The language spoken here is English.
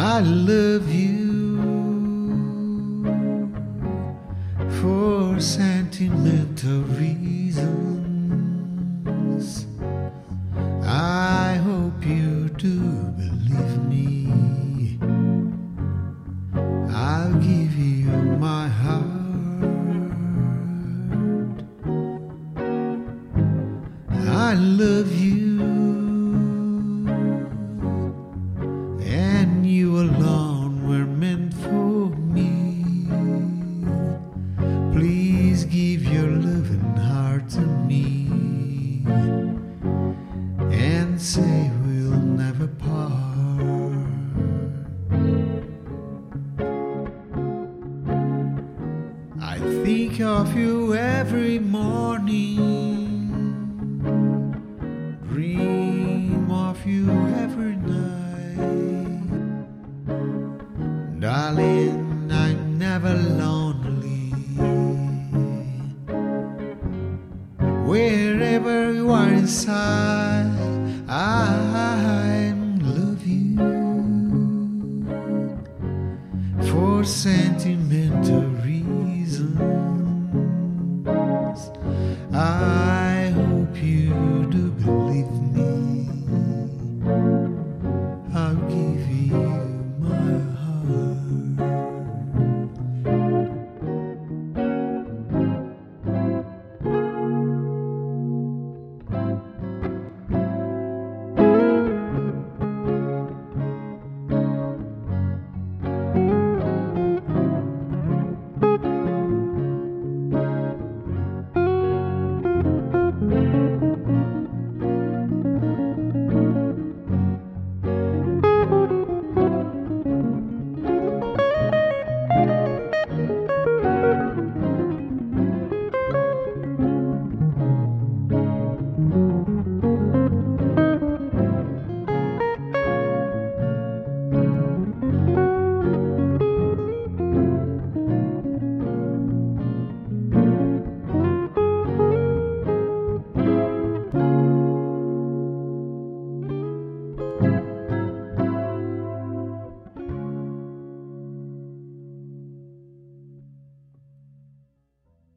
I love you for sentimental reasons. I hope you do believe me. I'll give you my heart. I love you, Please give your loving heart to me and say we'll never part. I think of you every morning, dream of you every night. Darling, I'm never lonely. wherever you are inside, I love you for sentimental reasons.